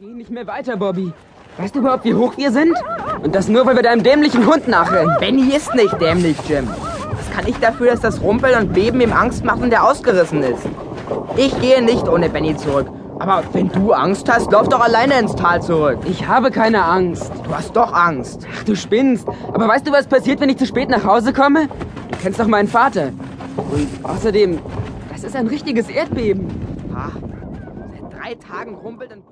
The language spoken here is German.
Geh nicht mehr weiter, Bobby. Weißt du überhaupt, wie hoch wir sind? Und das nur, weil wir deinem dämlichen Hund nachrennen. Benny ist nicht dämlich, Jim. Was kann ich dafür, dass das Rumpeln und Beben ihm Angst machen, der ausgerissen ist? Ich gehe nicht ohne Benny zurück. Aber wenn du Angst hast, lauf doch alleine ins Tal zurück. Ich habe keine Angst. Du hast doch Angst. Ach, du spinnst. Aber weißt du, was passiert, wenn ich zu spät nach Hause komme? Du kennst doch meinen Vater. Und außerdem, das ist ein richtiges Erdbeben. Ach, seit drei Tagen rumpelt ein...